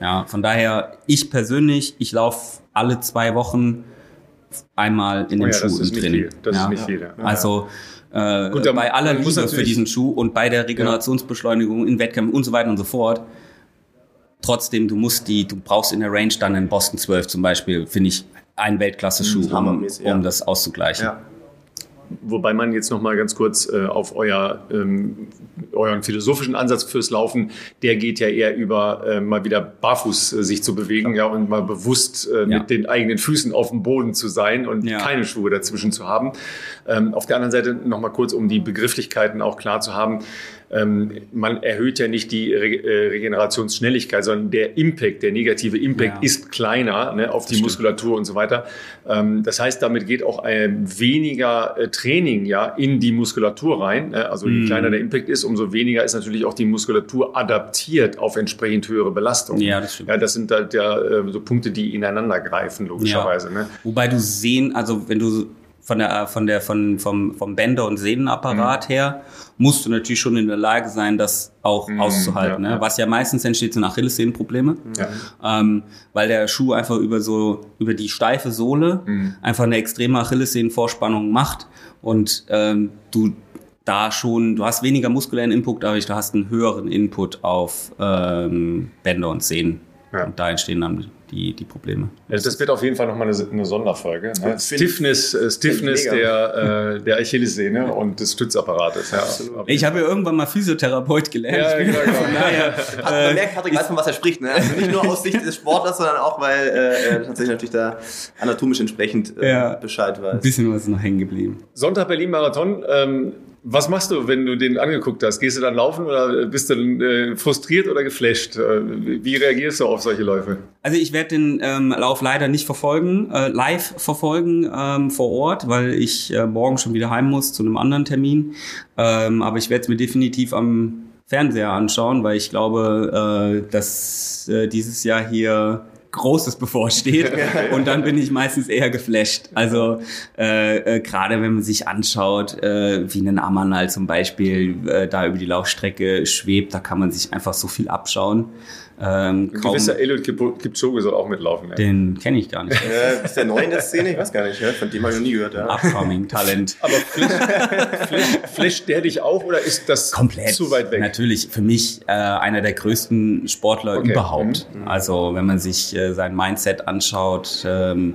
Ja, von daher, ich persönlich, ich laufe alle zwei Wochen einmal in Oh den ja, Schuh das ist im Training. viel. Das ja. ist nicht viel. Ja. Also äh, Gut, bei aller Liebe für diesen Schuh und bei der Regenerationsbeschleunigung in Wettkämpfen und so weiter und so fort. Trotzdem, du musst die, du brauchst in der Range dann einen Boston 12 zum Beispiel, finde ich, einen Weltklasse-Schuh, um, hammermäßig, ja. um das auszugleichen. Ja. Wobei man jetzt noch mal ganz kurz äh, auf euer, ähm, euren philosophischen Ansatz fürs Laufen, der geht ja eher über äh, mal wieder barfuß äh, sich zu bewegen, ja, und mal bewusst äh, Ja. mit den eigenen Füßen auf dem Boden zu sein und Ja. keine Schuhe dazwischen zu haben. Ähm, auf der anderen Seite noch mal kurz, um die Begrifflichkeiten auch klar zu haben. Ähm, man erhöht ja nicht die Re äh, Regenerationsschnelligkeit, sondern der Impact, der negative Impact Ja. ist kleiner ne, auf die stimmt. Muskulatur und so weiter. Ähm, das heißt, damit geht auch ein weniger äh, Training ja in die Muskulatur rein. Ne? Also je Mhm. kleiner der Impact ist, umso weniger ist natürlich auch die Muskulatur adaptiert auf entsprechend höhere Belastung. Ja, das stimmt. Ja, das sind halt ja äh, so Punkte, die ineinander greifen, logischerweise. Ne? Wobei du sehen, also wenn du von der, von der, von, vom, vom Bänder- und Mhm. Sehnenapparat her, musst du natürlich schon in der Lage sein, das auch auszuhalten. Mhm, ja, ne? ja. Was ja meistens entsteht, sind Achillessehnenprobleme. Ja. Ähm, weil der Schuh einfach über so, über die steife Sohle Mhm. einfach eine extreme Achillessehnenvorspannung macht und ähm, du da schon, du hast weniger muskulären Input, aber du hast einen höheren Input auf ähm, Bänder und Sehnen. Ja. Und da entstehen dann die, die Probleme. Also das wird auf jeden Fall nochmal eine, eine Sonderfolge. Ne? Stiffness, äh, Stiffness der, äh, der Achillessehne und des Stützapparates. Ja. Ich habe ja irgendwann mal Physiotherapeut gelernt. Ja, genau, genau. Von daher, Pat- Man merkt, Patrick weiß, von was er spricht. Ne? Also nicht nur aus Sicht des Sportlers, sondern auch, weil äh, er tatsächlich natürlich da anatomisch entsprechend äh, Ja. Bescheid ein weiß. bisschen was ist noch hängen geblieben. Sonntag Berlin-Marathon. Ähm, was machst du, wenn du den angeguckt hast? Gehst du dann laufen oder bist du dann, äh, frustriert oder geflasht? Äh, wie reagierst du auf solche Läufe? Also ich werde den ähm, Lauf leider nicht verfolgen, äh, live verfolgen ähm, vor Ort, weil ich äh, morgen schon wieder heim muss zu einem anderen Termin. Ähm, aber ich werde es mir definitiv am Fernseher anschauen, weil ich glaube, äh, dass äh, dieses Jahr hier Großes bevorsteht und dann bin ich meistens eher geflasht. Also äh, äh, gerade wenn man sich anschaut, äh, wie ein Amanal zum Beispiel äh, da über die Laufstrecke schwebt, da kann man sich einfach so viel abschauen. Ähm, Ein gewisser Eliud Kip- Kipchoge soll auch mitlaufen. Ja. den kenne ich gar nicht. Äh, ist der neu in der Szene? Ich weiß gar nicht. Von dem habe ich noch nie gehört. Ja. Upcoming Talent. Aber flasht, der dich auch oder ist das Komplett. zu weit weg? Natürlich für mich äh, einer der größten Sportler Okay. überhaupt. Also wenn man sich äh, sein Mindset anschaut, ähm,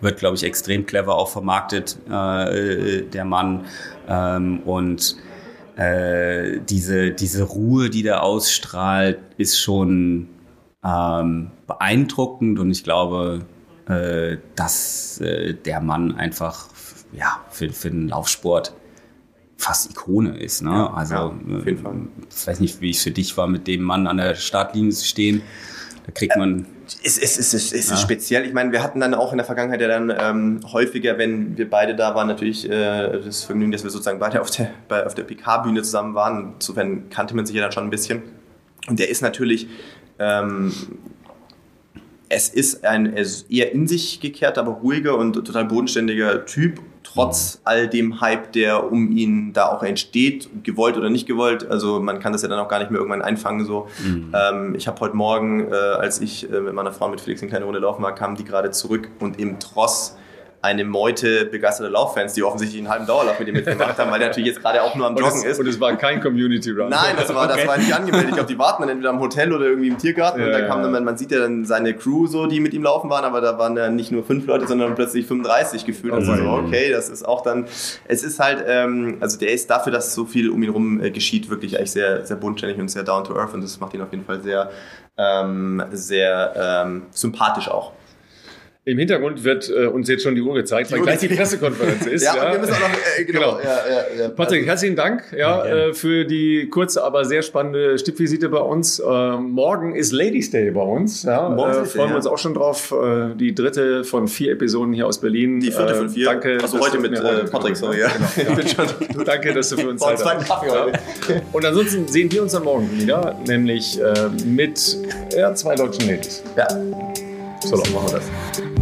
wird glaube ich extrem clever auch vermarktet äh, der Mann ähm, und äh, diese diese Ruhe, die der ausstrahlt, ist schon ähm, beeindruckend und ich glaube, äh, dass äh, der Mann einfach ja für, für den Laufsport fast Ikone ist. Ne? also ja, auf jeden Fall. äh, ich weiß nicht, wie es für dich war, mit dem Mann an der Startlinie zu stehen. Da kriegt man Es, es, es, es, es ist speziell. Ich meine, wir hatten dann auch in der Vergangenheit ja dann ähm, häufiger, wenn wir beide da waren, natürlich äh, das Vergnügen, dass wir sozusagen beide auf der, bei, auf der PK-Bühne zusammen waren. Insofern kannte man sich ja dann schon ein bisschen. Und der ist natürlich, ähm, es ist ein er ist eher in sich gekehrter, aber ruhiger und total bodenständiger Typ, trotz all dem Hype, der um ihn da auch entsteht, gewollt oder nicht gewollt. Also man kann das ja dann auch gar nicht mehr irgendwann einfangen. So. Ähm, ich habe heute Morgen, äh, als ich äh, mit meiner Frau mit Felix eine kleine Runde laufen war, kamen die gerade zurück und im Tross eine Meute begeisterter Lauffans, die offensichtlich einen halben Dauerlauf mit ihm mitgemacht haben, weil der natürlich jetzt gerade auch nur am und, Joggen es, ist. und es war kein Community Run. Nein, das war, das war nicht angemeldet. Ich glaube, die warten dann entweder am Hotel oder irgendwie im Tiergarten. und Ja, da kam dann, man sieht ja dann seine Crew so, die mit ihm laufen waren, aber da waren ja nicht nur fünf Leute, sondern plötzlich 35 gefühlt. Also so, okay, das ist auch dann, es ist halt, ähm, also der ist dafür, dass so viel um ihn rum äh, geschieht, wirklich eigentlich sehr, sehr bodenständig und sehr down to earth und das macht ihn auf jeden Fall sehr, ähm, sehr ähm, sympathisch auch. Im Hintergrund wird äh, uns jetzt schon die Uhr gezeigt, weil Uhr gleich die. Pressekonferenz ist. Ja, und wir müssen auch noch, äh, genau. Genau. Ja, ja, ja. Patrick, herzlichen Dank ja, äh, für die kurze, aber sehr spannende Stippvisite bei uns. Äh, morgen ist Ladies Day bei uns. Ja, Morgen äh, freuen wir ja. uns auch schon drauf. Äh, die dritte von vier Episoden hier aus Berlin. Die vierte von vier. Danke. Also heute mit Patrick, sorry, ja. Genau, schon ja. Danke, dass du für uns Zeit hast. Kaffee Ja. heute. Und ansonsten sehen wir uns dann morgen wieder, nämlich mit ja, zwei deutschen Ladies. Ja, So, so machen wir das.